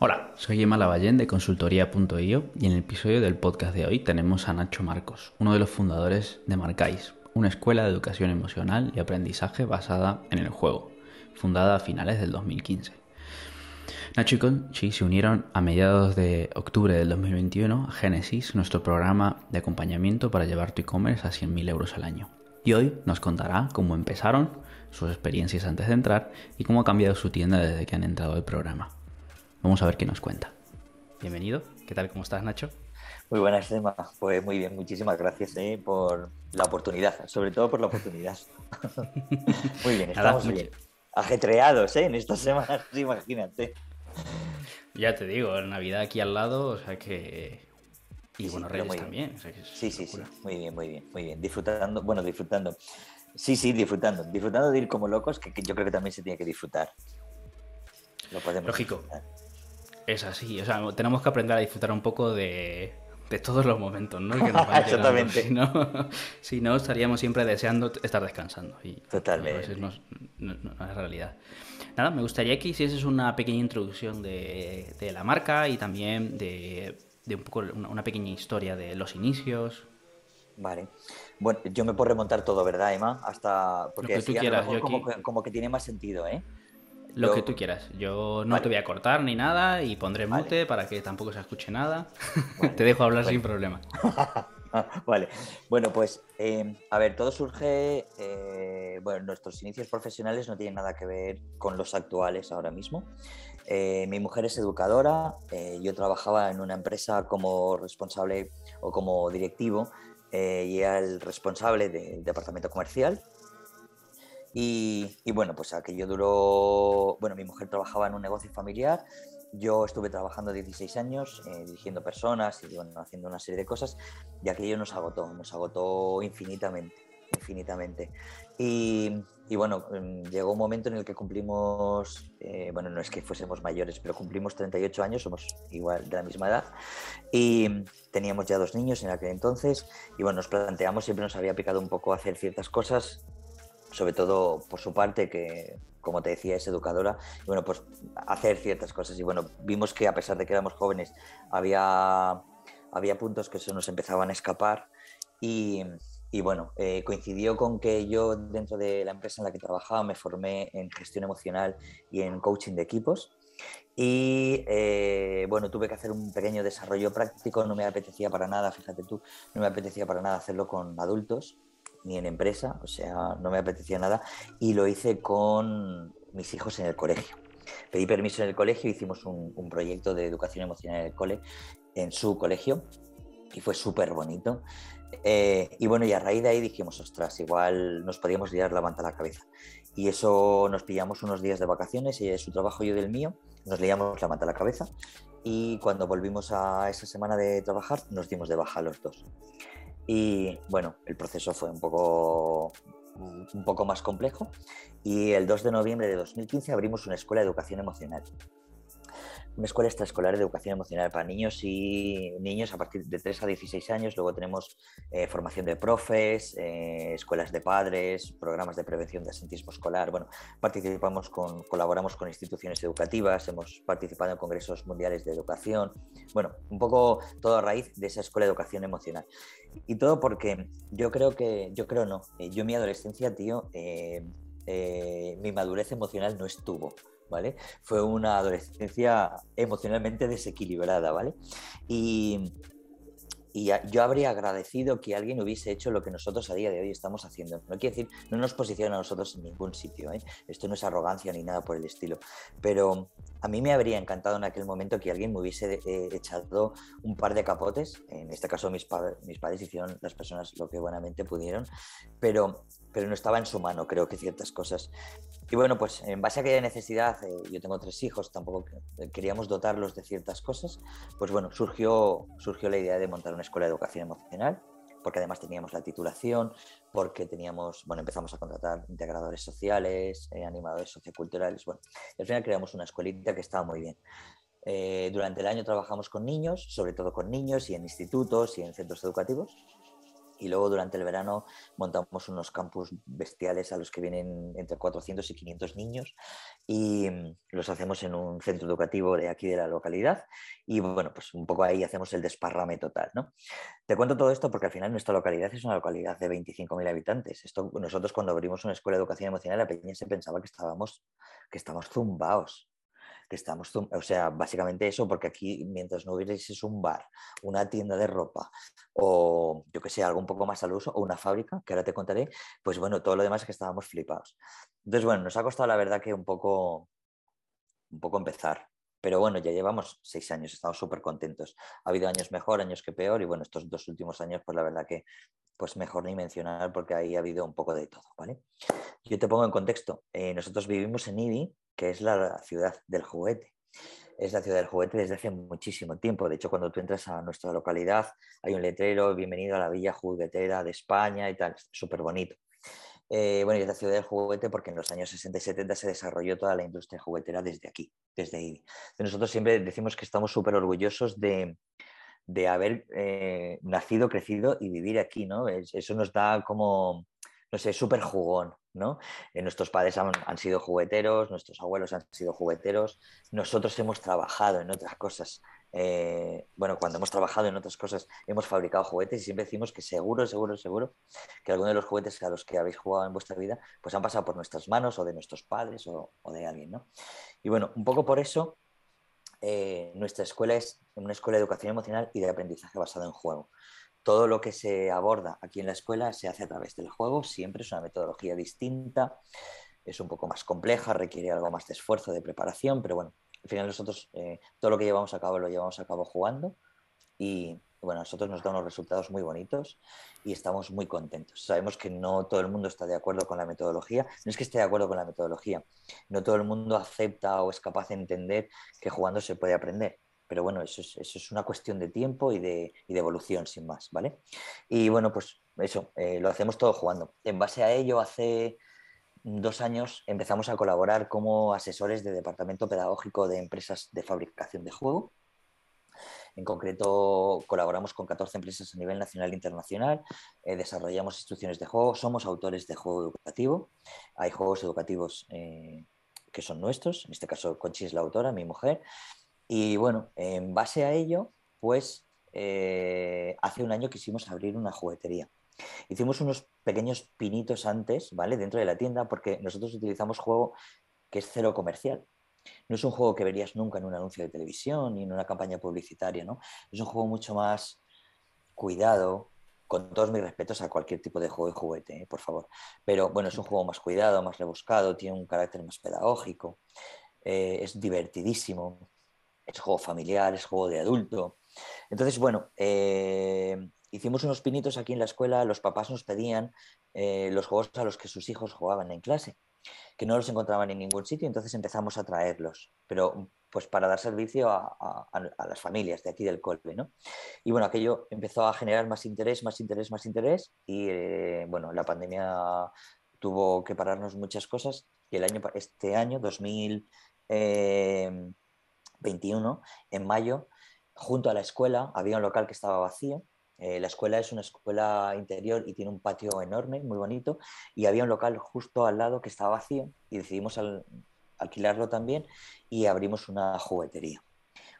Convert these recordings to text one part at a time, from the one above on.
Hola, soy Emma Lavallén de consultoría.io y en el episodio del podcast de hoy tenemos a Nacho Marcos, uno de los fundadores de Marcáis, una escuela de educación emocional y aprendizaje basada en el juego, fundada a finales del 2015. Nacho y Conchi se unieron a mediados de octubre del 2021 a Genesis, nuestro programa de acompañamiento para llevar tu e-commerce a 100.000 euros al año. Y hoy nos contará cómo empezaron, sus experiencias antes de entrar y cómo ha cambiado su tienda desde que han entrado al programa. Vamos a ver qué nos cuenta. Bienvenido. ¿Qué tal? ¿Cómo estás, Nacho? Muy buenas, Emma. Pues muy bien, muchísimas gracias eh, por la oportunidad, sobre todo por la oportunidad. muy bien, estamos bien. Ajetreados ¿eh? en estas semanas, imagínate. Ya te digo, Navidad aquí al lado, o sea que. Y bueno, Reyes también. sí, sí, sí. Muy bien, muy bien, muy bien. Disfrutando, bueno, disfrutando. Sí, sí, disfrutando. Disfrutando de ir como locos, que, yo creo que también se tiene que disfrutar. Lo podemos Lógico. Es así, o sea, tenemos que aprender a disfrutar un poco de, todos los momentos, ¿no? Que nos Exactamente. Si no, si no, estaríamos siempre deseando estar descansando. Y, Totalmente. no, no, es realidad. Nada, me gustaría que hicieses una pequeña introducción de, la marca y también de, un poco una, pequeña historia de los inicios. Vale. Bueno, yo me puedo remontar todo, ¿verdad, Emma? Hasta. Porque Lo que tú quieras. como, como que tiene más sentido, ¿eh? Lo que tú quieras. Yo no te voy a cortar ni nada y pondré mute para que tampoco se escuche nada. te dejo hablar sin problema. vale. Bueno, pues em, a ver, todo surge. Eh, bueno, nuestros inicios profesionales no tienen nada que ver con los actuales ahora mismo. Eh, mi mujer es educadora. Eh, yo trabajaba en una empresa como responsable o como directivo y era el responsable del departamento comercial y, bueno, pues aquello duró, bueno, mi mujer trabajaba en un negocio familiar, yo estuve trabajando 16 años, eh, dirigiendo personas y bueno, haciendo una serie de cosas, y aquello nos agotó, nos agotó infinitamente, infinitamente. Y, y bueno, mm, llegó un momento en el que cumplimos, eh, bueno, no es que fuésemos mayores, pero cumplimos 38 años, somos igual de la misma edad, y teníamos ya dos niños en aquel entonces, y bueno, nos planteamos, siempre nos había picado un poco hacer ciertas cosas sobre todo por su parte, que como te decía es educadora, bueno, pues hacer ciertas cosas. Y bueno, vimos que a pesar de que éramos jóvenes, había, había puntos que se nos empezaban a escapar y, y bueno, eh, coincidió con que yo dentro de la empresa en la que trabajaba me formé en gestión emocional y en coaching de equipos. Y eh, bueno, tuve que hacer un pequeño desarrollo práctico, no me apetecía para nada, fíjate tú, no me apetecía para nada hacerlo con adultos ni en empresa, o sea, no me apetecía nada, y lo hice con mis hijos en el colegio. Pedí permiso en el colegio, hicimos un, proyecto de educación emocional en el cole, en su colegio, y fue súper bonito. Eh, y bueno, y a raíz de ahí dijimos, ostras, igual nos podíamos liar la manta a la cabeza. Y eso nos pillamos unos días de vacaciones, y de su trabajo yo del mío, nos liamos la manta a la cabeza. Y cuando volvimos a esa semana de trabajar, nos dimos de baja los dos. Y bueno, el proceso fue un poco, un poco más complejo. Y el 2 de noviembre de 2015 abrimos una escuela de educación emocional una escuela extraescolar de educación emocional para niños y niños a partir de 3 a 16 años. Luego tenemos eh, formación de profes, eh, escuelas de padres, programas de prevención de asentismo escolar. Bueno, participamos con, colaboramos con instituciones educativas, hemos participado en congresos mundiales de educación. Bueno, un poco todo a raíz de esa escuela de educación emocional. Y todo porque yo creo que, yo creo no, eh, yo en mi adolescencia, tío, mi madurez emocional no estuvo. ¿Vale? Fue una adolescencia emocionalmente desequilibrada, ¿vale? Y, yo habría agradecido que alguien hubiese hecho lo que nosotros a día de hoy estamos haciendo. No quiere decir, no nos posiciona a nosotros en ningún sitio, ¿eh? esto no es arrogancia ni nada por el estilo, pero a mí me habría encantado en aquel momento que alguien me hubiese eh, echado un par de capotes, en este caso mis, mis padres hicieron las personas lo que buenamente pudieron, pero, pero no estaba en su mano, creo que ciertas cosas. Y bueno, pues en base a aquella necesidad, eh, yo tengo tres hijos, tampoco queríamos dotarlos de ciertas cosas, pues bueno, surgió, surgió la idea de montar una escuela de educación emocional, porque además teníamos la titulación, porque teníamos, bueno, empezamos a contratar integradores sociales, eh, animadores socioculturales, bueno, y al final creamos una escuelita que estaba muy bien. Eh, durante el año trabajamos con niños, sobre todo con niños y en institutos y en centros educativos. Y luego durante el verano montamos unos campus bestiales a los que vienen entre 400 y 500 niños y mm, los hacemos en un centro educativo de aquí de la localidad. Y bueno, pues un poco ahí hacemos el desparrame total. ¿no? Te cuento todo esto porque al final nuestra localidad es una localidad de 25.000 habitantes. Esto, nosotros cuando abrimos una escuela de educación emocional, la peña se pensaba que estábamos, que estamos zumbaos que estamos, o sea, básicamente eso, porque aquí mientras no hubierais un bar, una tienda de ropa o yo que sé, algo un poco más al uso o una fábrica, que ahora te contaré, pues bueno, todo lo demás es que estábamos flipados. Entonces, bueno, nos ha costado la verdad que un poco, un poco empezar, pero bueno, ya llevamos seis años, estamos súper contentos. Ha habido años mejor, años que peor, y bueno, estos dos últimos años, pues la verdad que, pues mejor ni mencionar porque ahí ha habido un poco de todo, ¿vale? Yo te pongo en contexto. Eh, nosotros vivimos en IBI, que es la ciudad del juguete. Es la ciudad del juguete desde hace muchísimo tiempo. De hecho, cuando tú entras a nuestra localidad, hay un letrero, bienvenido a la Villa Juguetera de España y tal, súper bonito. Eh, bueno, y es la ciudad del juguete porque en los años 60 y 70 se desarrolló toda la industria juguetera desde aquí, desde ahí. nosotros siempre decimos que estamos súper orgullosos de, haber eh, nacido, crecido y vivir aquí, ¿no? eso nos da como, no sé, súper jugón, ¿no? Eh, nuestros padres han, sido jugueteros, nuestros abuelos han sido jugueteros, nosotros hemos trabajado en otras cosas. Eh, bueno, cuando hemos trabajado en otras cosas, hemos fabricado juguetes y siempre decimos que seguro, seguro, seguro que alguno de los juguetes a los que habéis jugado en vuestra vida, pues han pasado por nuestras manos o de nuestros padres o, de alguien, ¿no? Y bueno, un poco por eso eh, nuestra escuela es una escuela de educación emocional y de aprendizaje basado en juego todo lo que se aborda aquí en la escuela se hace a través del juego, siempre es una metodología distinta, es un poco más compleja, requiere algo más de esfuerzo, de preparación, pero bueno, al final nosotros eh, todo lo que llevamos a cabo lo llevamos a cabo jugando y bueno, a nosotros nos da unos resultados muy bonitos y estamos muy contentos. Sabemos que no todo el mundo está de acuerdo con la metodología, no es que esté de acuerdo con la metodología, no todo el mundo acepta o es capaz de entender que jugando se puede aprender pero bueno, eso es, una cuestión de tiempo y de, evolución, sin más, ¿vale? Y bueno, pues eso, eh, lo hacemos todo jugando. En base a ello, hace dos años empezamos a colaborar como asesores de departamento pedagógico de empresas de fabricación de juego. En concreto, colaboramos con 14 empresas a nivel nacional e internacional, eh, desarrollamos instrucciones de juego, somos autores de juego educativo. Hay juegos educativos eh, que son nuestros, en este caso Conchi es la autora, mi mujer, y bueno, en base a ello, pues eh, hace un año quisimos abrir una juguetería. Hicimos unos pequeños pinitos antes, ¿vale? Dentro de la tienda, porque nosotros utilizamos juego que es cero comercial. No es un juego que verías nunca en un anuncio de televisión ni en una campaña publicitaria, ¿no? Es un juego mucho más cuidado, con todos mis respetos a cualquier tipo de juego y juguete, ¿eh? por favor. Pero bueno, es un juego más cuidado, más rebuscado, tiene un carácter más pedagógico, eh, es divertidísimo es juego familiar, es juego de adulto. Entonces, bueno, eh, hicimos unos pinitos aquí en la escuela, los papás nos pedían eh, los juegos a los que sus hijos jugaban en clase, que no los encontraban en ningún sitio, entonces empezamos a traerlos, pero pues para dar servicio a, las familias de aquí del Colbe, ¿no? Y bueno, aquello empezó a generar más interés, más interés, más interés, y eh, bueno, la pandemia tuvo que pararnos muchas cosas, y el año, este año, 2000... 21, en mayo, junto a la escuela había un local que estaba vacío. Eh, la escuela es una escuela interior y tiene un patio enorme, muy bonito, y había un local justo al lado que estaba vacío y decidimos alquilarlo también y abrimos una juguetería.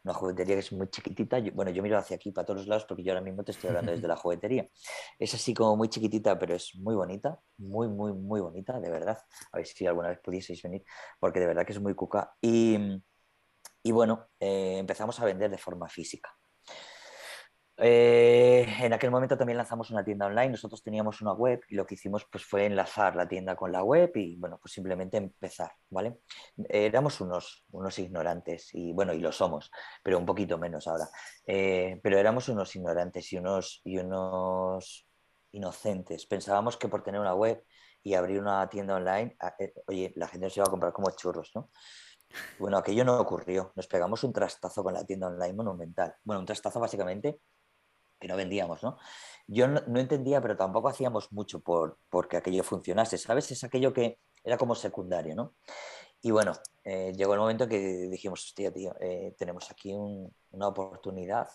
Una juguetería que es muy chiquitita. bueno, yo miro hacia aquí para todos los lados porque yo ahora mismo te estoy hablando desde la juguetería. Es así como muy chiquitita, pero es muy bonita, muy, muy, muy bonita, de verdad. A ver si alguna vez pudieseis venir, porque de verdad que es muy cuca. Y, y bueno, eh, empezamos a vender de forma física. Eh, en aquel momento también lanzamos una tienda online, nosotros teníamos una web y lo que hicimos pues, fue enlazar la tienda con la web y bueno, pues simplemente empezar, ¿vale? Éramos unos, unos ignorantes y bueno, y lo somos, pero un poquito menos ahora. Eh, pero éramos unos ignorantes y unos, y unos inocentes. Pensábamos que por tener una web y abrir una tienda online, oye, la gente se iba a comprar como churros, ¿no? Bueno, aquello no ocurrió. Nos pegamos un trastazo con la tienda online monumental. Bueno, un trastazo básicamente que no vendíamos, ¿no? Yo no, entendía, pero tampoco hacíamos mucho por porque aquello funcionase, ¿sabes? Es aquello que era como secundario, ¿no? Y bueno, eh, llegó el momento que dijimos, hostia, tío, eh, tenemos aquí una oportunidad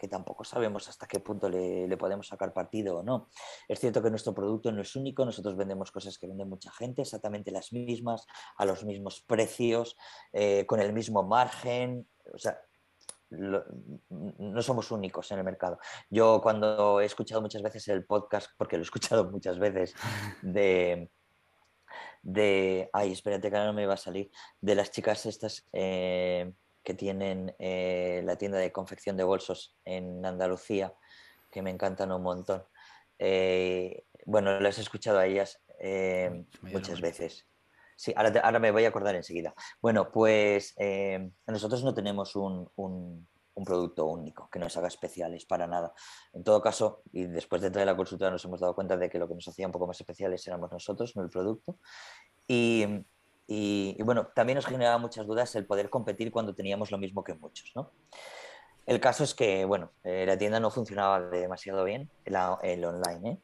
que tampoco sabemos hasta qué punto le, podemos sacar partido o no. Es cierto que nuestro producto no es único, nosotros vendemos cosas que vende mucha gente, exactamente las mismas, a los mismos precios, eh, con el mismo margen, o sea, no somos únicos en el mercado. Yo cuando he escuchado muchas veces el podcast, porque lo he escuchado muchas veces, de, de ay, espérate que ahora no me va a salir, de las chicas estas eh, que tienen eh, la tienda de confección de bolsos en Andalucía, que me encantan un montón. Eh, bueno, las he escuchado a ellas muchas veces. Sí, ahora, me voy a acordar enseguida. Bueno, pues eh, nosotros no tenemos un, producto único que nos haga especiales para nada. En todo caso, y después de la consulta nos hemos dado cuenta de que lo que nos hacía un poco más especiales éramos nosotros, no el producto. Y, bueno, también nos generaba muchas dudas el poder competir cuando teníamos lo mismo que muchos, ¿no? El caso es que, bueno, eh, la tienda no funcionaba demasiado bien, el, online, ¿eh?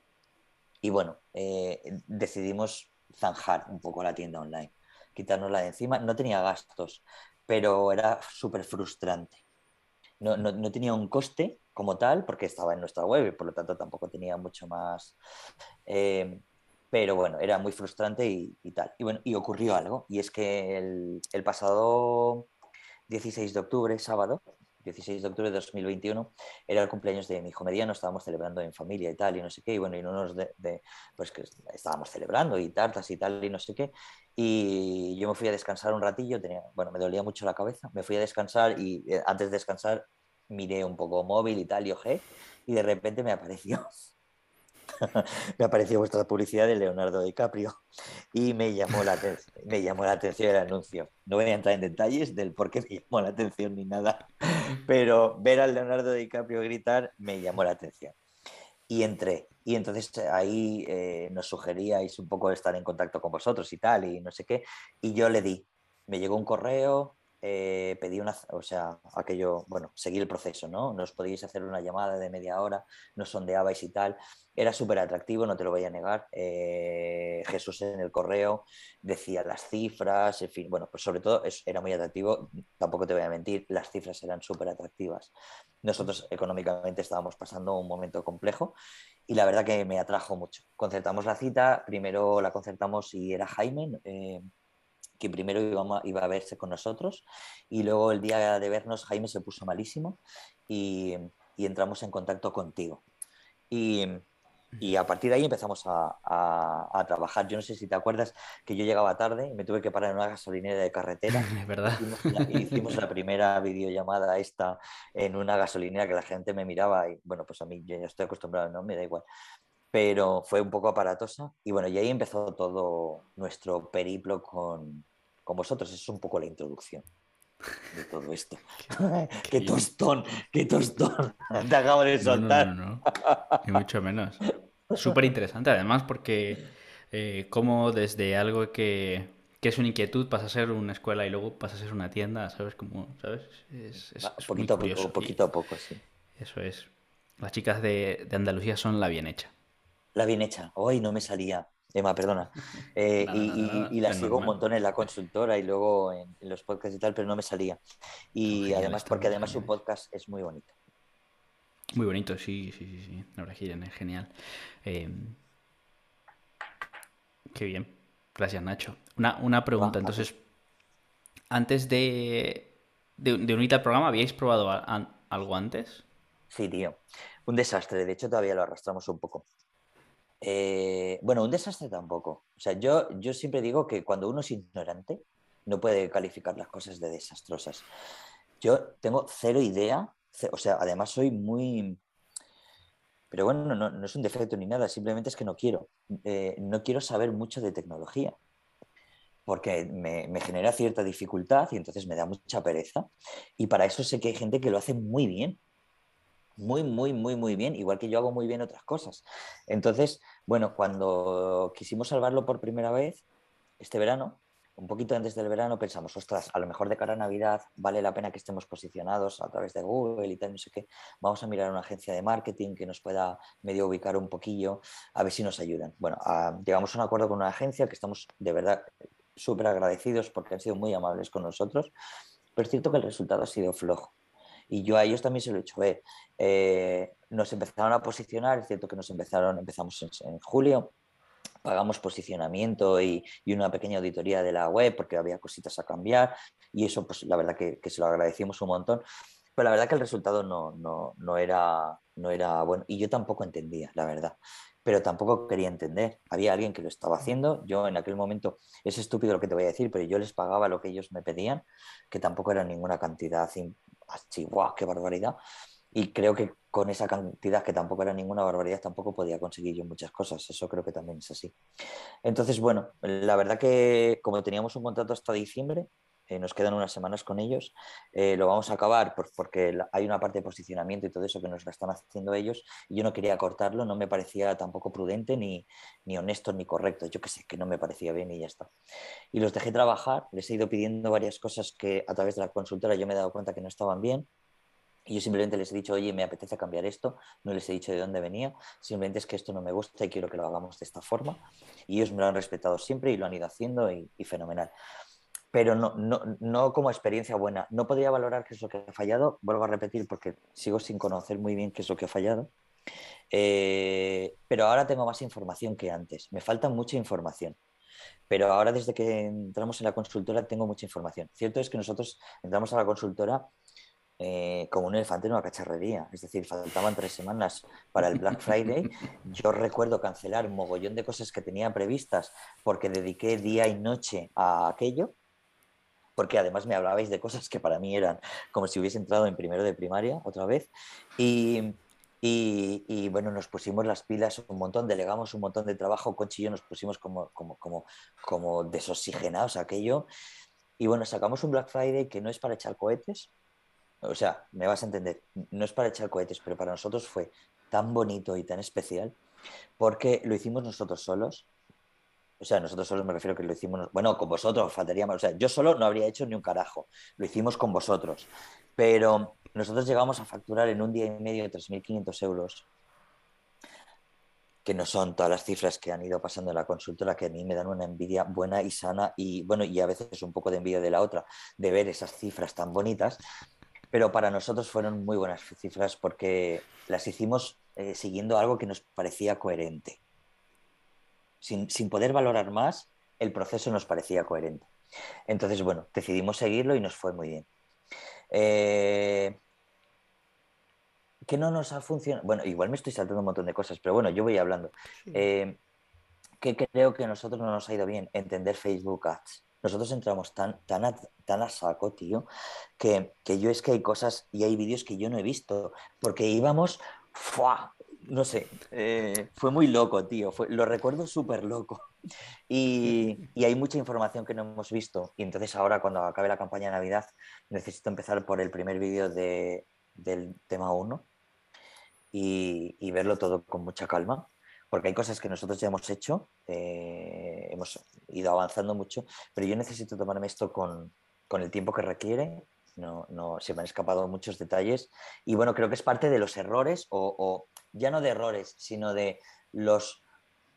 Y bueno, decidimos zanjar un poco la tienda online, quitárnosla de encima. No tenía gastos, pero era súper frustrante. No, no, tenía un coste como tal, porque estaba en nuestra web y por lo tanto tampoco tenía mucho más. Eh, pero bueno, era muy frustrante y, tal. Y bueno, y ocurrió algo, y es que el, el pasado 16 de octubre, sábado, 16 de octubre de 2021, era el cumpleaños de mi hijo mediano, estábamos celebrando en familia y tal, y no sé qué, y bueno, y unos de, pues que estábamos celebrando y tartas y tal, y no sé qué, y yo me fui a descansar un ratillo, tenía, bueno, me dolía mucho la cabeza, me fui a descansar y eh, antes de descansar miré un poco móvil y tal, y ojé, y de repente me apareció me apareció vuestra publicidad de Leonardo DiCaprio y me llamó, la me llamó la atención el anuncio. No voy a entrar en detalles del por qué me llamó la atención ni nada, pero ver al Leonardo DiCaprio gritar me llamó la atención. Y entré. Y entonces ahí eh, nos sugeríais un poco estar en contacto con vosotros y tal, y no sé qué. Y yo le di. Me llegó un correo, eh, pedí una, o sea, aquello, bueno, seguí el proceso, ¿no? Nos podíais hacer una llamada de media hora, nos sondeabais y tal. Era súper atractivo, no te lo voy a negar. Eh, Jesús en el correo decía las cifras, en fin, bueno, pues sobre todo era muy atractivo, tampoco te voy a mentir, las cifras eran súper atractivas. Nosotros económicamente estábamos pasando un momento complejo y la verdad que me atrajo mucho. Concertamos la cita, primero la concertamos y era Jaime. Eh, que primero iba, iba a verse con nosotros y luego el día de vernos Jaime se puso malísimo y, entramos en contacto contigo. Y, a partir de ahí empezamos a, trabajar. Yo no sé si te acuerdas que yo llegaba tarde y me tuve que parar en una gasolinera de carretera. Es verdad. Hicimos la, primera videollamada esta en una gasolinera que la gente me miraba y bueno, pues a mí yo ya estoy acostumbrado, no me da igual pero fue un poco aparatosa. Y bueno, y ahí empezó todo nuestro periplo con, con vosotros. es un poco la introducción de todo esto. qué tostón, qué tostón. Te acabo de soltar. No, no, Ni mucho menos. Súper interesante, además, porque eh, como desde algo que, que, es una inquietud pasa a ser una escuela y luego pasa a ser una tienda, ¿sabes? Como, ¿sabes? Es, poquito, a poco, poquito a poco, sí. Eso es. Las chicas de, de Andalucía son la bien hecha la bien hecha. Hoy no me salía. Emma, perdona. Eh, y, la sigo un montón en la consultora y luego en, los podcasts y tal, pero no me salía. Y además, porque además su podcast es muy bonito. Muy bonito, sí, sí, sí, sí. La verdad es genial. Em, qué bien. Gracias, Nacho. Una, pregunta, entonces, antes de, de, unirte al programa, ¿habíais probado algo antes? Sí, tío. Un desastre. De hecho, todavía lo arrastramos un poco. Eh, bueno, un desastre tampoco. O sea, yo, yo siempre digo que cuando uno es ignorante, no puede calificar las cosas de desastrosas. Yo tengo cero idea, o sea, además soy muy... Pero bueno, no, es un defecto ni nada, simplemente es que no quiero. Eh, no quiero saber mucho de tecnología, porque me, me, genera cierta dificultad y entonces me da mucha pereza. Y para eso sé que hay gente que lo hace muy bien muy, muy, muy, muy bien, igual que yo hago muy bien otras cosas. Entonces, bueno, cuando quisimos salvarlo por primera vez, este verano, un poquito antes del verano, pensamos, ostras, a lo mejor de cara a Navidad vale la pena que estemos posicionados a través de Google y tal, no sé qué. Vamos a mirar una agencia de marketing que nos pueda medio ubicar un poquillo, a ver si nos ayudan. Bueno, llegamos a un acuerdo con una agencia que estamos de verdad súper agradecidos porque han sido muy amables con nosotros, pero es cierto que el resultado ha sido flojo. Y yo a ellos también se lo he hecho ver. Eh, nos empezaron a posicionar, es cierto que nos empezaron, empezamos en, julio, pagamos posicionamiento y, una pequeña auditoría de la web porque había cositas a cambiar y eso pues la verdad que, que se lo agradecimos un montón. Pero la verdad que el resultado no, no, no, era, no era bueno y yo tampoco entendía, la verdad pero tampoco quería entender. Había alguien que lo estaba haciendo. Yo en aquel momento, es estúpido lo que te voy a decir, pero yo les pagaba lo que ellos me pedían, que tampoco era ninguna cantidad así, guau, qué barbaridad. Y creo que con esa cantidad, que tampoco era ninguna barbaridad, tampoco podía conseguir yo muchas cosas. Eso creo que también es así. Entonces, bueno, la verdad que como teníamos un contrato hasta diciembre, eh, nos quedan unas semanas con ellos, eh, lo vamos a acabar porque hay una parte de posicionamiento y todo eso que nos la están haciendo ellos y yo no quería cortarlo, no me parecía tampoco prudente ni, ni honesto ni correcto, yo que sé, que no me parecía bien y ya está. Y los dejé trabajar, les he ido pidiendo varias cosas que a través de la consultora yo me he dado cuenta que no estaban bien, y yo simplemente les he dicho, oye, me apetece cambiar esto, no les he dicho de dónde venía, simplemente es que esto no me gusta y quiero que lo hagamos de esta forma. Y ellos me lo han respetado siempre y lo han ido haciendo y fenomenal pero no, no, no, como experiencia buena. No podría valorar qué es lo que ha fallado, vuelvo a repetir porque sigo sin conocer muy bien qué es lo que ha fallado, eh, pero ahora tengo más información que antes, me falta mucha información. Pero ahora desde que entramos en la consultora tengo mucha información. Cierto es que nosotros entramos a la consultora eh, como un elefante en una cacharrería. Es decir, faltaban tres semanas para el Black Friday. Yo recuerdo cancelar un mogollón de cosas que tenía previstas porque dediqué día y noche a aquello porque además me hablabais de cosas que para mí eran como si hubiese entrado en primero de primaria otra vez. Y, y, bueno, nos pusimos las pilas un montón, delegamos un montón de trabajo, Conchi y yo nos pusimos como, como, como, como desoxigenados aquello. Y bueno, sacamos un Black Friday que no es para echar cohetes, o sea, me vas a entender, no es para echar cohetes, pero para nosotros fue tan bonito y tan especial porque lo hicimos nosotros solos, o sea, nosotros solo me refiero que lo hicimos, bueno, con vosotros, faltaría más. O sea, yo solo no habría hecho ni un carajo. Lo hicimos con vosotros. Pero nosotros llegamos a facturar en un día y medio 3.500 euros, que no son todas las cifras que han ido pasando en la consultora, que a mí me dan una envidia buena y sana y, bueno, y a veces un poco de envidia de la otra, de ver esas cifras tan bonitas. Pero para nosotros fueron muy buenas cifras porque las hicimos eh, siguiendo algo que nos parecía coherente sin, poder valorar más, el proceso nos parecía coherente. Entonces, bueno, decidimos seguirlo y nos fue muy bien. Eh, ¿Qué no nos ha funcionado? Bueno, igual me estoy saltando un montón de cosas, pero bueno, yo voy hablando. Eh, ¿Qué creo que a nosotros no nos ha ido bien? Entender Facebook Ads. Nosotros entramos tan, tan, a, tan a saco, tío, que, que, yo es que hay cosas y hay vídeos que yo no he visto, porque íbamos ¡fua! No sé, eh, fue muy loco, tío, fue, lo recuerdo súper loco. Y, y, hay mucha información que no hemos visto. Y entonces ahora, cuando acabe la campaña de Navidad, necesito empezar por el primer vídeo de, del tema 1 y, y, verlo todo con mucha calma, porque hay cosas que nosotros ya hemos hecho, eh, hemos ido avanzando mucho, pero yo necesito tomarme esto con, con el tiempo que requiere no, no, se me han escapado muchos detalles. Y bueno, creo que es parte de los errores, o, ya no de errores, sino de los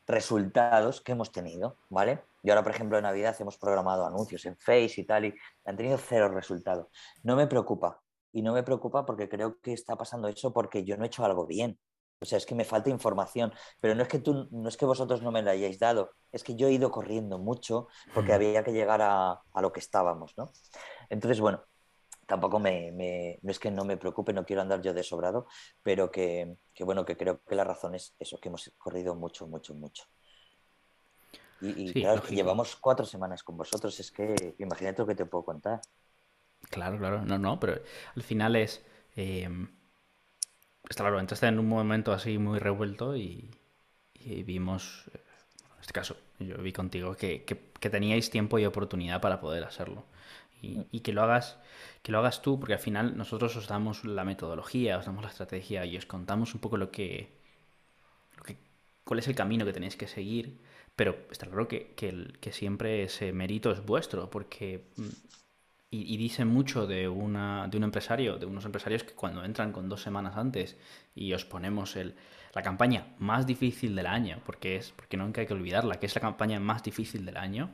resultados que hemos tenido, ¿vale? Y ahora, por ejemplo, en Navidad hemos programado anuncios en Face y tal, y han tenido cero resultados. No me preocupa, y no me preocupa porque creo que está pasando eso porque yo no he hecho algo bien. O sea, es que me falta información, pero no es que tú, no es que vosotros no me la hayáis dado, es que yo he ido corriendo mucho porque había que llegar a, a lo que estábamos, ¿no? Entonces, bueno, tampoco me, no es que no me preocupe, no quiero andar yo de sobrado, pero que, bueno, que creo que la razón es eso, que hemos corrido mucho, mucho, mucho. Y, claro, llevamos cuatro semanas con vosotros, es que imagínate lo que te puedo contar. Claro, claro, no, no, pero al final es... Eh, está claro, entraste en un momento así muy revuelto y, vimos, en este caso, yo vi contigo que, que teníais tiempo y oportunidad para poder hacerlo y, que lo hagas que lo hagas tú porque al final nosotros os damos la metodología os damos la estrategia y os contamos un poco lo que, cuál es el camino que tenéis que seguir pero está claro que, que, siempre ese mérito es vuestro porque mm, y, y, dice mucho de, una, de un empresario, de unos empresarios que cuando entran con dos semanas antes y os ponemos el, la campaña más difícil del año, porque es, porque no hay que olvidarla, que es la campaña más difícil del año,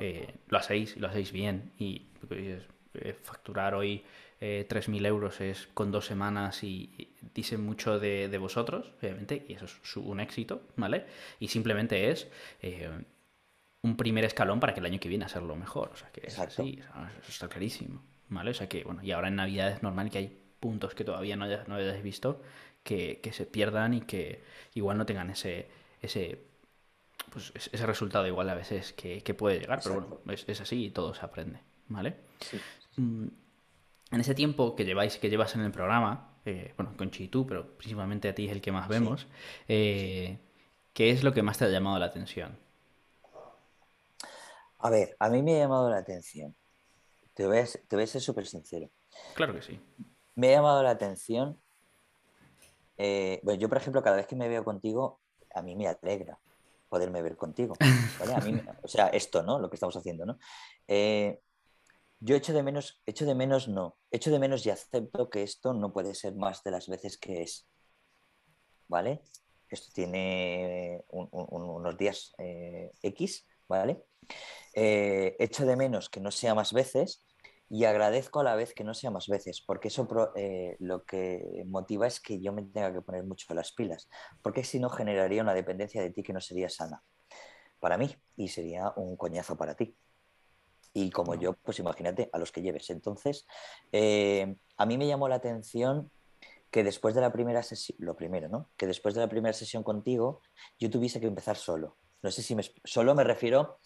eh, lo hacéis, lo hacéis bien y eh, facturar hoy eh, 3.000 euros es con dos semanas y, dice mucho de, vosotros, obviamente, y eso es un éxito, ¿vale? Y simplemente es eh, un primer escalón para que el año que viene hacerlo mejor. O sea, que es así, eso está clarísimo, ¿vale? O sea que, bueno, y ahora en Navidad es normal que hay puntos que todavía no, hayas, no hayáis visto que, se pierdan y que igual no tengan ese, ese, pues, ese resultado igual a veces que, puede llegar, pero bueno, es, así y todo se aprende, ¿vale? Mm, en ese tiempo que lleváis, que llevas en el programa, eh, bueno, con Chitu, pero principalmente a ti es el que más vemos, eh, ¿qué es lo que más te ha llamado la atención? A ver, a mí me ha llamado la atención. Te voy a, te voy a ser súper sincero. Claro que sí. Me ha llamado la atención. Eh, bueno, yo, por ejemplo, cada vez que me veo contigo, a mí me alegra poderme ver contigo. o sea, esto, ¿no? Lo que estamos haciendo, ¿no? Yo echo de menos, echo de menos no, echo de menos y acepto que esto no puede ser más de las veces que es. ¿Vale? Esto tiene unos días eh, X, ¿vale? Eh, echo de menos que no sea más veces y agradezco a la vez que no sea más veces, porque eso eh, lo que motiva es que yo me tenga que poner mucho las pilas, porque si no generaría una dependencia de ti que no sería sana para mí y sería un coñazo para ti y como yo, pues imagínate a los que lleves. Entonces, eh, a mí me llamó la atención que después de la primera sesión, lo primero, ¿no? Que después de la primera sesión contigo, yo tuviese que empezar solo. No sé si me, solo me refiero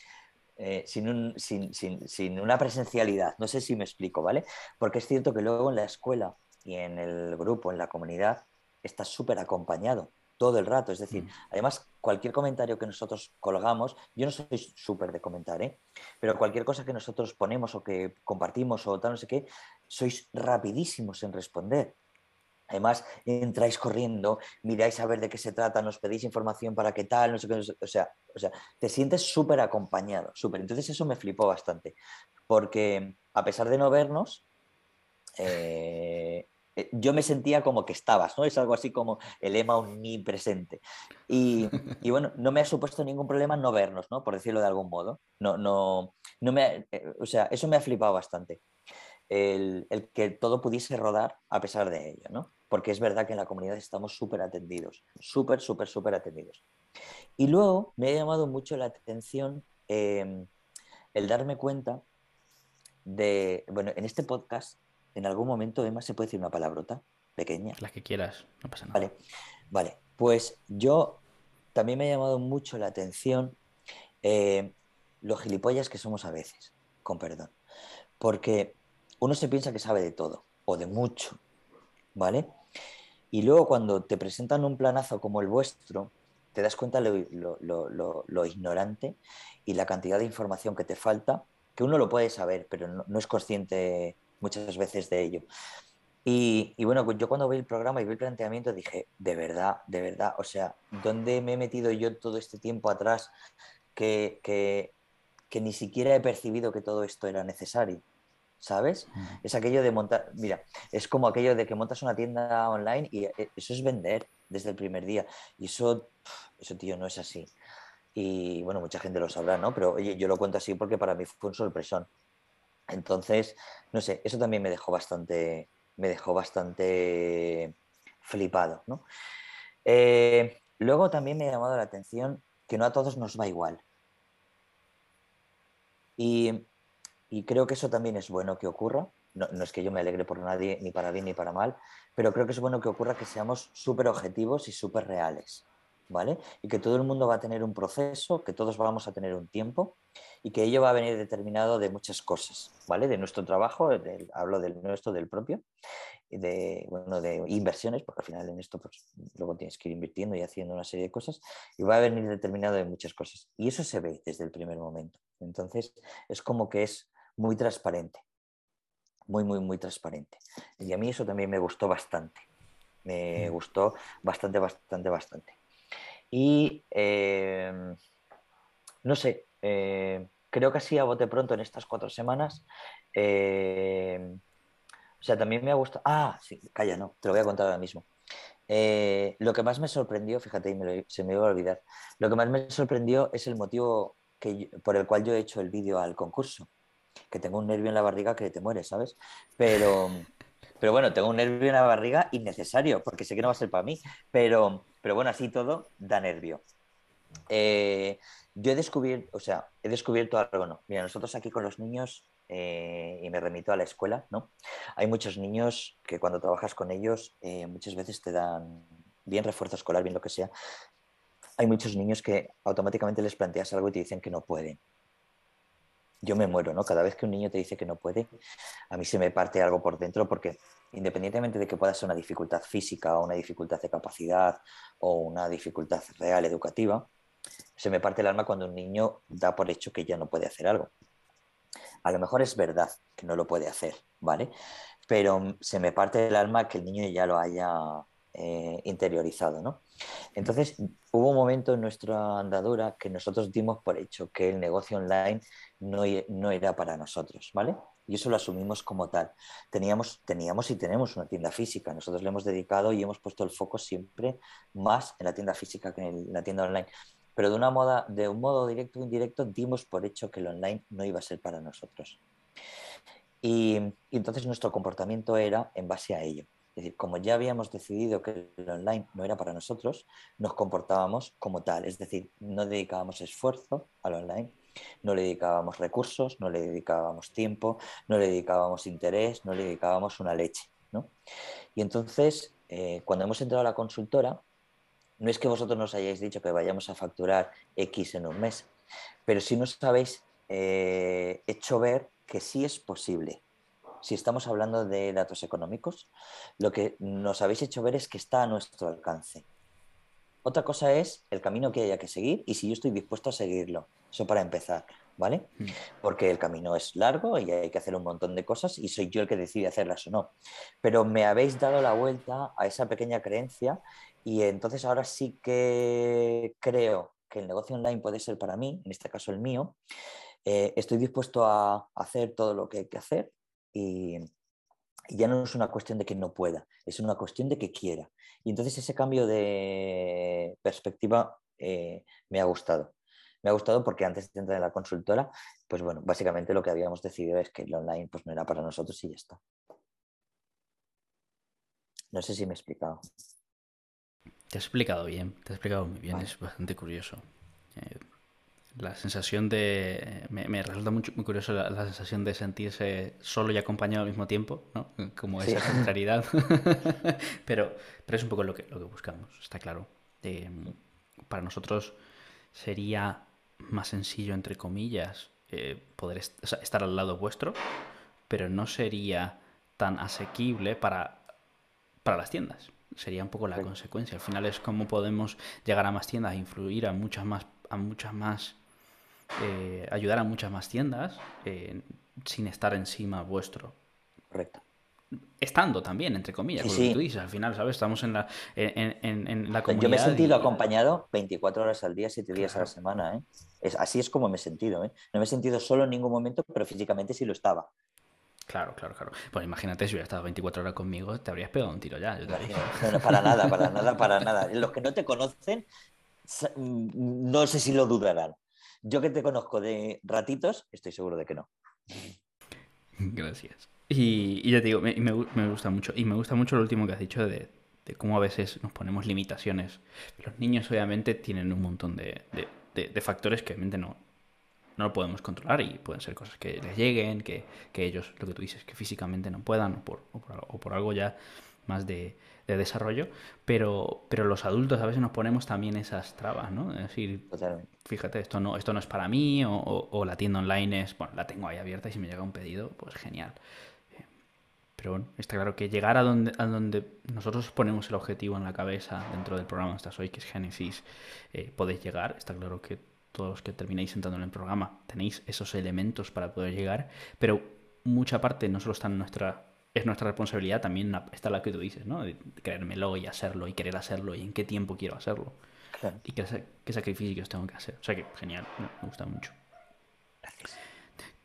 eh, sin, sin, una presencialidad. No sé si me explico, ¿vale? Porque es cierto que luego en la escuela y en el grupo, en la comunidad, estás súper acompañado todo el rato. Es decir, mm. además, cualquier comentario que nosotros colgamos, yo no soy súper de comentar, ¿eh? pero cualquier cosa que nosotros ponemos o que compartimos o tal, no sé qué, sois rapidísimos en responder. Además, entráis corriendo, miráis a ver de qué se trata, nos pedís información para qué tal, no sé qué, o sea, o sea te sientes súper acompañado, súper. Entonces eso me flipó bastante, porque a pesar de no vernos, eh, eh, yo me sentía como que estabas, ¿no? Es algo así como el lema omnipresente. Y, y bueno, no me ha supuesto ningún problema no vernos, ¿no? Por decirlo de algún modo. No, no, no me, eh, o sea, eso me ha flipado bastante. El, el, que todo pudiese rodar a pesar de ello, ¿no? Porque es verdad que en la comunidad estamos súper atendidos, súper, súper, súper atendidos. Y luego me ha llamado mucho la atención em, el darme cuenta de, bueno, en este podcast en algún momento, Emma, se puede decir una palabrota pequeña. La que quieras, no pasa nada. Vale, vale. Pues yo también me ha llamado mucho la atención eh, los gilipollas que somos a veces, con perdón. Porque uno se piensa que sabe de todo, o de mucho, ¿vale? Y luego cuando te presentan un planazo como el vuestro, te das cuenta lo, lo, ignorante y la cantidad de información que te falta, que uno lo puede saber, pero no es consciente muchas veces de ello. Y, bueno, yo cuando vi el programa y vi el planteamiento dije, de verdad, de verdad, o sea, ¿dónde me he metido yo todo este tiempo atrás que, que, ni siquiera he percibido que todo esto era necesario? ¿Sabes? Es aquello de montar, mira, es como aquello de que montas una tienda online y eh, eso es vender desde el primer día. Y eso, eso tío, no es así. Y bueno, mucha gente lo sabrá, ¿no? Pero oye, yo lo cuento así porque para mí fue un sorpresón. Entonces, no sé, eso también me dejó bastante, me dejó bastante flipado. ¿no? Eh, luego también me ha llamado la atención que no a todos nos va igual. Y, creo que eso también es bueno que ocurra. No, no, es que yo me alegre por nadie, ni para bien ni para mal, pero creo que es bueno que ocurra que seamos súper objetivos y súper reales. ¿vale? Y que todo el mundo va a tener un proceso, que todos vamos a tener un tiempo y que ello va a venir determinado de muchas cosas, ¿vale? De nuestro trabajo, hablo del nuestro, del propio, de, bueno, de inversiones, porque al final en esto pues, luego tienes que ir invirtiendo y haciendo una serie de cosas y va a venir determinado de muchas cosas. Y eso se ve desde el primer momento. Entonces es como que es muy transparente, muy, muy, muy transparente. Y a mí eso también me gustó bastante. Me mm. gustó bastante, bastante, bastante. Y em, no sé, eh, creo que así a bote pronto en estas cuatro semanas. Em, o sea, también me ha gustado. Ah, sí, calla, no, te lo voy a contar ahora mismo. Eh, lo que más me sorprendió, fíjate, se me iba a olvidar, lo que más me sorprendió es el motivo que por el cual yo he hecho el vídeo al concurso, que tengo un nervio en la barriga que te muere, ¿sabes? Pero, Pero bueno, tengo un nervio en la barriga innecesario, porque sé que no va a ser para mí. Pero, pero bueno, así todo da nervio. Eh, yo he descubierto, o sea, he descubierto algo, ¿no? Mira, nosotros aquí con los niños, eh, y me remito a la escuela, ¿no? Hay muchos niños que cuando trabajas con ellos eh, muchas veces te dan bien refuerzo escolar, bien lo que sea. Hay muchos niños que automáticamente les planteas algo y te dicen que no pueden. Yo me muero, ¿no? Cada vez que un niño te dice que no puede, a mí se me parte algo por dentro porque independientemente de que pueda ser una dificultad física o una dificultad de capacidad o una dificultad real educativa, se me parte el alma cuando un niño da por hecho que ya no puede hacer algo. A lo mejor es verdad que no lo puede hacer, ¿vale? Pero se me parte el alma que el niño ya lo haya eh, interiorizado, ¿no? Entonces, hubo un momento en nuestra andadura que nosotros dimos por hecho que el negocio online no, no era para nosotros, ¿vale? Y eso lo asumimos como tal. Teníamos, teníamos y tenemos una tienda física. Nosotros le hemos dedicado y hemos puesto el foco siempre más en la tienda física que en la tienda online pero de, una moda, de un modo directo o indirecto dimos por hecho que el online no iba a ser para nosotros. Y, entonces nuestro comportamiento era en base a ello. Es decir, como ya habíamos decidido que el online no era para nosotros, nos comportábamos como tal. Es decir, no dedicábamos esfuerzo al online, no le dedicábamos recursos, no le dedicábamos tiempo, no le dedicábamos interés, no le dedicábamos una leche. Y entonces, eh, cuando hemos entrado a la consultora, no es que vosotros nos hayáis dicho que vayamos a facturar X en un mes, pero sí nos habéis eh, hecho ver que sí es posible. Si estamos hablando de datos económicos, lo que nos habéis hecho ver es que está a nuestro alcance. Otra cosa es el camino que haya que seguir y si yo estoy dispuesto a seguirlo. Eso para empezar, ¿vale? Mm. Porque el camino es largo y hay que hacer un montón de cosas y soy yo el que decide hacerlas o no. Pero me habéis dado la vuelta a esa pequeña creencia y entonces ahora sí que creo que el negocio online puede ser para mí, en este caso el mío. Eh, estoy dispuesto a hacer todo lo que hay que hacer y, ya no es una cuestión de que no pueda, es una cuestión de que quiera. Y entonces ese cambio de perspectiva eh, me ha gustado. Me ha gustado porque antes de entrar en la consultora, pues bueno, básicamente lo que habíamos decidido es que el online pues no era para nosotros y ya está. No sé si me he explicado. Te has explicado bien, te has explicado muy bien, es bastante curioso. Eh, la sensación de. Me, resulta muy, muy curioso la, sensación de sentirse solo y acompañado al mismo tiempo, ¿no? Como esa contrariedad. pero, pero es un poco lo que, lo que buscamos, está claro. Eh, para nosotros sería más sencillo, entre comillas, eh, poder estar al lado vuestro, pero no sería tan asequible para, para las tiendas sería un poco la consecuencia. Al final es cómo podemos llegar a más tiendas, influir a muchas más, a muchas más, eh, ayudar a muchas más tiendas eh, sin estar encima vuestro. Correcto. Estando también, entre comillas, como tú dices, al final, ¿sabes? Estamos en la, en, la comunidad. Yo me he sentido acompañado 24 horas al día, 7 días a la semana, ¿eh? Es, así es como me he sentido, ¿eh? No me he sentido solo en ningún momento, pero físicamente sí lo estaba. Claro, claro, claro. Pues imagínate si hubieras estado 24 horas conmigo, te habrías pegado un tiro ya. no, para nada, para nada, para nada. Los que no te conocen, mm, no sé si lo dudarán. Yo que te conozco de ratitos, estoy seguro de que no. Gracias. Y, ya te digo, me, gusta mucho. Y me gusta mucho lo último que has dicho de, cómo a veces nos ponemos limitaciones. Los niños obviamente tienen un montón de, de factores que obviamente no, no lo podemos controlar y pueden ser cosas que les lleguen, que, ellos, lo que tú dices, que físicamente no puedan o por, o por, algo ya más de, desarrollo, pero, pero los adultos a veces nos ponemos también esas trabas, ¿no? Es decir, fíjate, esto no, esto no es para mí o, la tienda online es, bueno, la tengo ahí abierta y si me llega un pedido, pues genial. Pero bueno, está claro que llegar a donde, a donde nosotros ponemos el objetivo en la cabeza dentro del programa Estás Hoy, que es Genesis, eh, podéis llegar. Está claro que todos los que terminéis entrando en el programa, tenéis esos elementos para poder llegar, pero mucha parte no solo está en nuestra, es nuestra responsabilidad, también está la que tú dices, ¿no? De creérmelo y hacerlo y querer hacerlo y en qué tiempo quiero hacerlo. Y qué, qué sacrificios tengo que hacer. O sea que, genial, me gusta mucho. Gracias.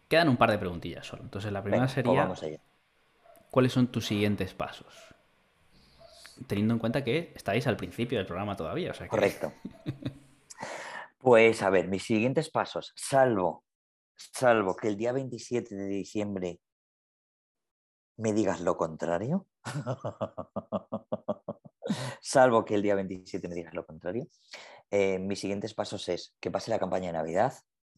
Quedan un par de preguntillas solo. Entonces, la primera pues sería, ¿cuáles son tus siguientes pasos? Teniendo en cuenta que estáis al principio del programa todavía. O sea Correcto. Pues a ver, mis siguientes pasos, salvo, salvo que el día 27 de diciembre me digas lo contrario, salvo que el día 27 me digas lo contrario, eh, mis siguientes pasos es que pase la campaña de Navidad,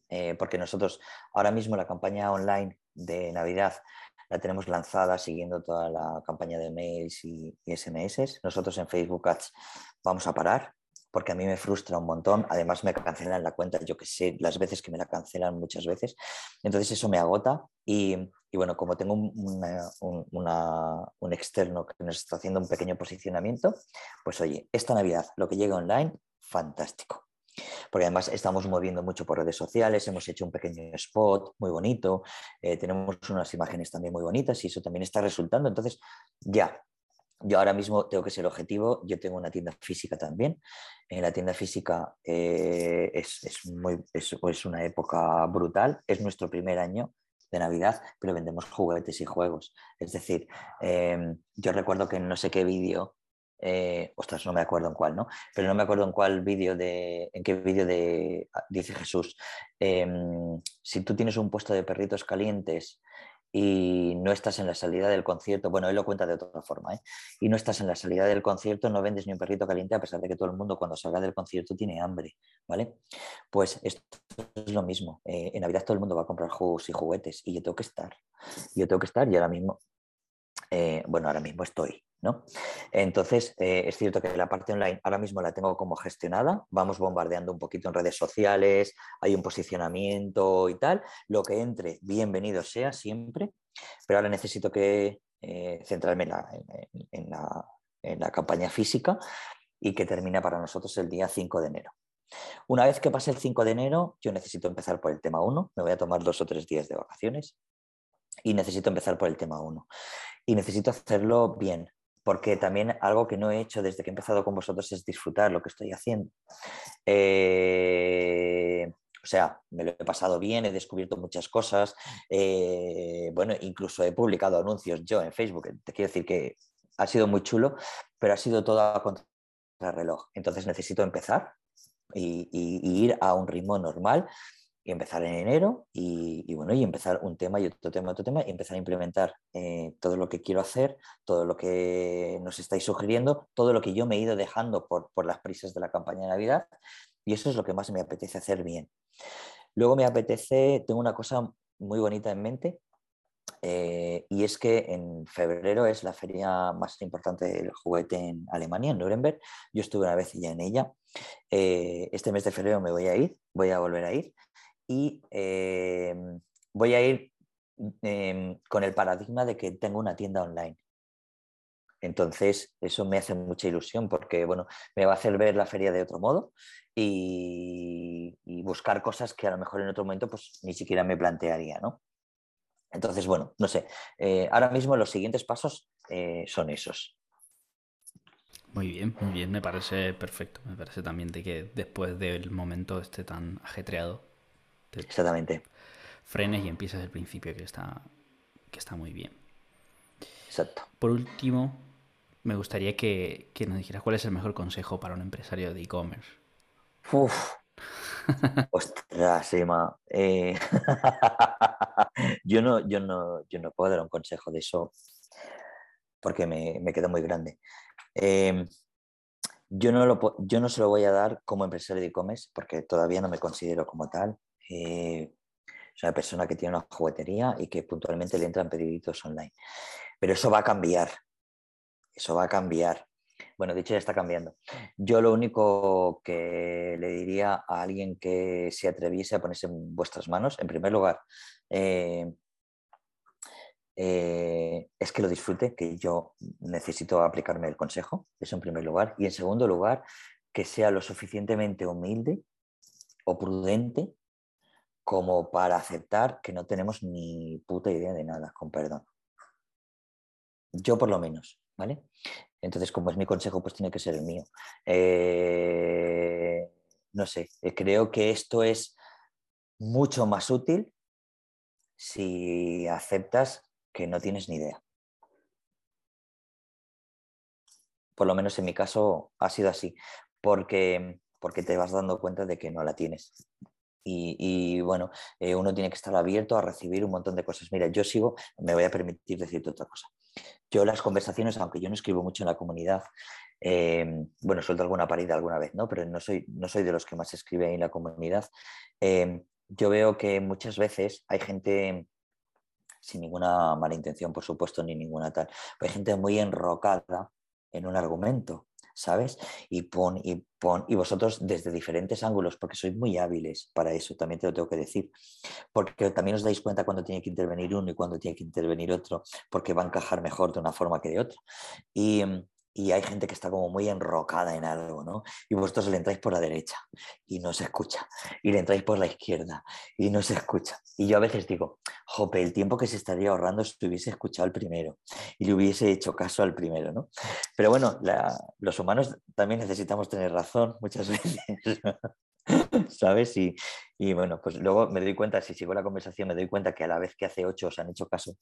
eh, porque nosotros ahora mismo la campaña online de Navidad la tenemos lanzada siguiendo toda la campaña de mails y, SMS. Nosotros en Facebook Ads vamos a parar porque a mí me frustra un montón. Además me cancelan la cuenta, yo que sé, las veces que me la cancelan muchas veces. Entonces eso me agota y, bueno, como tengo un, un, externo que nos está haciendo un pequeño posicionamiento, pues oye, esta Navidad lo que llega online, fantástico porque además estamos moviendo mucho por redes sociales, hemos hecho un pequeño spot muy bonito, eh, tenemos unas imágenes también muy bonitas y eso también está resultando. Entonces, ya, yo ahora mismo tengo que ser objetivo, yo tengo una tienda física también. En la tienda física eh, es, muy, es, una época brutal, es nuestro primer año de Navidad, pero vendemos juguetes y juegos. Es decir, em, yo recuerdo que no sé qué vídeo eh, ostras, no me acuerdo en cuál, ¿no? Pero no me acuerdo en cuál vídeo de, en qué vídeo de, dice Jesús, em, si tú tienes un puesto de perritos calientes y no estás en la salida del concierto, bueno, él lo cuenta de otra forma, ¿eh? y no estás en la salida del concierto, no vendes ni un perrito caliente a pesar de que todo el mundo cuando salga del concierto tiene hambre, ¿vale? Pues esto es lo mismo, eh, en Navidad todo el mundo va a comprar juegos y juguetes y yo tengo que estar, yo tengo que estar y ahora mismo, eh, bueno, ahora mismo estoy, ¿no? Entonces, eh, es cierto que la parte online ahora mismo la tengo como gestionada, vamos bombardeando un poquito en redes sociales, hay un posicionamiento y tal, lo que entre, bienvenido sea siempre, pero ahora necesito que eh, centrarme en la, campaña física y que termina para nosotros el día 5 de enero. Una vez que pase el 5 de enero, yo necesito empezar por el tema 1, me voy a tomar dos o tres días de vacaciones y necesito empezar por el tema 1. Y necesito hacerlo bien, porque también algo que no he hecho desde que he empezado con vosotros es disfrutar lo que estoy haciendo. Eh, o sea, me lo he pasado bien, he descubierto muchas cosas, eh, bueno, incluso he publicado anuncios yo en Facebook, te quiero decir que ha sido muy chulo, pero ha sido todo a reloj. Entonces necesito empezar y ir a un ritmo normal y empezar en enero y, bueno, y empezar un tema y otro tema, otro tema, y empezar a implementar eh, todo lo que quiero hacer, todo lo que nos estáis sugiriendo, todo lo que yo me he ido dejando por, por las prisas de la campaña de Navidad, y eso es lo que más me apetece hacer bien. Luego me apetece, tengo una cosa muy bonita en mente, eh, y es que en febrero es la feria más importante del juguete en Alemania, en Nuremberg. Yo estuve una vez ya en ella. Eh, este mes de febrero me voy a ir, voy a volver a ir y em, voy a ir em, con el paradigma de que tengo una tienda online. Entonces, eso me hace mucha ilusión porque, bueno, me va a hacer ver la feria de otro modo y, buscar cosas que a lo mejor en otro momento pues ni siquiera me plantearía, ¿no? Entonces, bueno, no sé, eh, ahora mismo los siguientes pasos eh, son esos. Muy bien, muy bien, me parece perfecto. Me parece también de que después del momento este tan ajetreado, Exactamente. Frenes y empiezas el principio, que está, que está muy bien. Exacto. Por último, me gustaría que, nos dijeras cuál es el mejor consejo para un empresario de e-commerce. Uf. Ostras, Emma. Eh, yo, no, yo, no, yo no puedo dar un consejo de eso porque me, me quedo muy grande. Eh, yo, no lo, yo no se lo voy a dar como empresario de e-commerce porque todavía no me considero como tal. Eh, es una persona que tiene una juguetería y que puntualmente le entran pediditos online. Pero eso va a cambiar. Eso va a cambiar. Bueno, dicho ya está cambiando. Yo lo único que le diría a alguien que se atreviese a ponerse en vuestras manos, en primer lugar, eh, eh, es que lo disfrute, que yo necesito aplicarme el consejo, eso en primer lugar. Y en segundo lugar, que sea lo suficientemente humilde o prudente como para aceptar que no tenemos ni puta idea de nada, con perdón. Yo por lo menos, ¿vale? Entonces, como es mi consejo, pues tiene que ser el mío. Eh, no sé, eh, creo que esto es mucho más útil si aceptas que no tienes ni idea. Por lo menos en mi caso ha sido así, porque, porque te vas dando cuenta de que no la tienes y, bueno, eh, uno tiene que estar abierto a recibir un montón de cosas. Mira, yo sigo, me voy a permitir decirte otra cosa. Yo las conversaciones, aunque yo no escribo mucho en la comunidad, eh, bueno, suelto alguna parida alguna vez, ¿no? Pero no soy, no soy de los que más escribe en la comunidad. Eh, yo veo que muchas veces hay gente sin ninguna mala intención, por supuesto, ni ninguna tal, hay gente muy enrocada en un argumento ¿sabes? Y pon, y pon, y vosotros desde diferentes ángulos, porque sois muy hábiles para eso, también te lo tengo que decir, porque también os dais cuenta cuando tiene que intervenir uno y cuando tiene que intervenir otro, porque va a encajar mejor de una forma que de otra. Y, mm, y hay gente que está como muy enrocada en algo, ¿no? Y vosotros le entráis por la derecha y no se escucha, y le entráis por la izquierda y no se escucha. Y yo a veces digo, jope, el tiempo que se estaría ahorrando si hubiese escuchado al primero y le hubiese hecho caso al primero, ¿no? Pero bueno, los humanos también necesitamos tener razón muchas veces. ¿Sabes? Y, y, bueno, pues luego me doy cuenta, si sigo la conversación, me doy cuenta que a la vez que hace ocho os han hecho caso,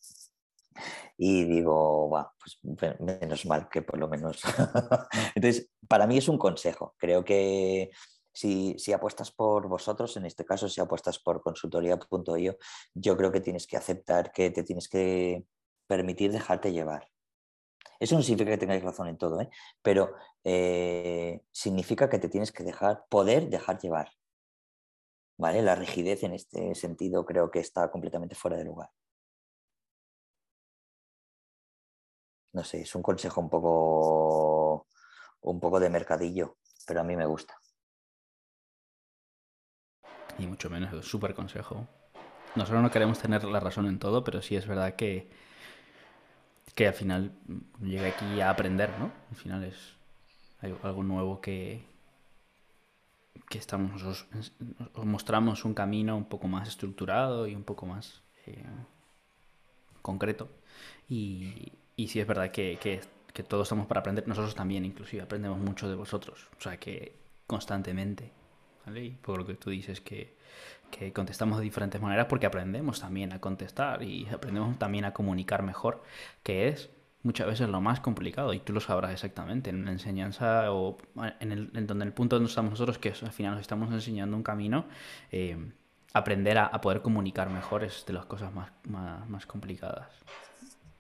y digo, va, pues menos mal que por lo menos. Entonces, para mí es un consejo. Creo que si, si, apuestas por vosotros, en este caso, si apuestas por consultoría.io, yo creo que tienes que aceptar que te tienes que permitir dejarte llevar. Eso no significa que tengáis razón en todo, ¿eh? pero eh, significa que te tienes que dejar, poder dejar llevar. ¿Vale? La rigidez en este sentido creo que está completamente fuera de lugar. No sé, es un consejo un poco, un poco de mercadillo, pero a mí me gusta. Y mucho menos, es súper consejo. Nosotros no queremos tener la razón en todo, pero sí es verdad que, que al final llega aquí a aprender, ¿no? Al final es algo nuevo que, que estamos, os, mostramos un camino un poco más estructurado y un poco más eh, concreto. Y, y sí es verdad que, que, todos estamos para aprender, nosotros también inclusive aprendemos mucho de vosotros, o sea que constantemente, ¿vale? Y por lo que tú dices que, que contestamos de diferentes maneras porque aprendemos también a contestar y aprendemos también a comunicar mejor, que es muchas veces lo más complicado y tú lo sabrás exactamente en la enseñanza o en, el, en donde el punto donde estamos nosotros que al final nos estamos enseñando un camino eh, aprender a, poder comunicar mejor es de las cosas más, más, más complicadas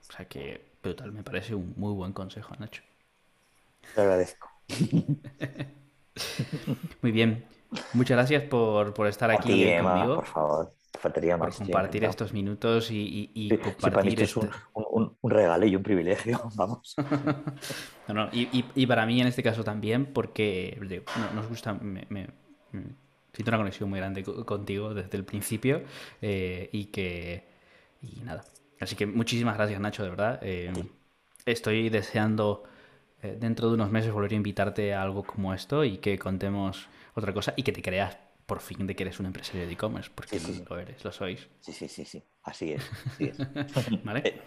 o sea que brutal, me parece un muy buen consejo, Nacho. Te agradezco. muy bien. Muchas gracias por, estar aquí conmigo. Por favor, faltaría más. Por compartir estos minutos y, y, compartir. es un, regalo y un privilegio, vamos. y, para mí en este caso también, porque nos gusta. Me, siento una conexión muy grande contigo desde el principio eh, y que. Y nada, Así que muchísimas gracias, Nacho, de verdad. Eh, estoy deseando eh, dentro de unos meses volver a invitarte a algo como esto y que contemos otra cosa y que te creas por fin de que eres un empresario de e-commerce, porque lo eres, lo sois. Sí, sí, sí, sí. Así es. ¿Vale? Eh,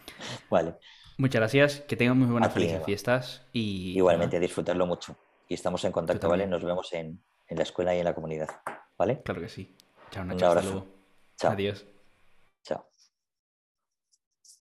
vale. Muchas gracias, que tengan muy buenas felices fiestas y... Igualmente, disfrutarlo mucho. Y estamos en contacto, ¿vale? Nos vemos en, la escuela y en la comunidad, ¿vale? Claro que sí. Chao, Nacho. Un abrazo. Chao. Adiós.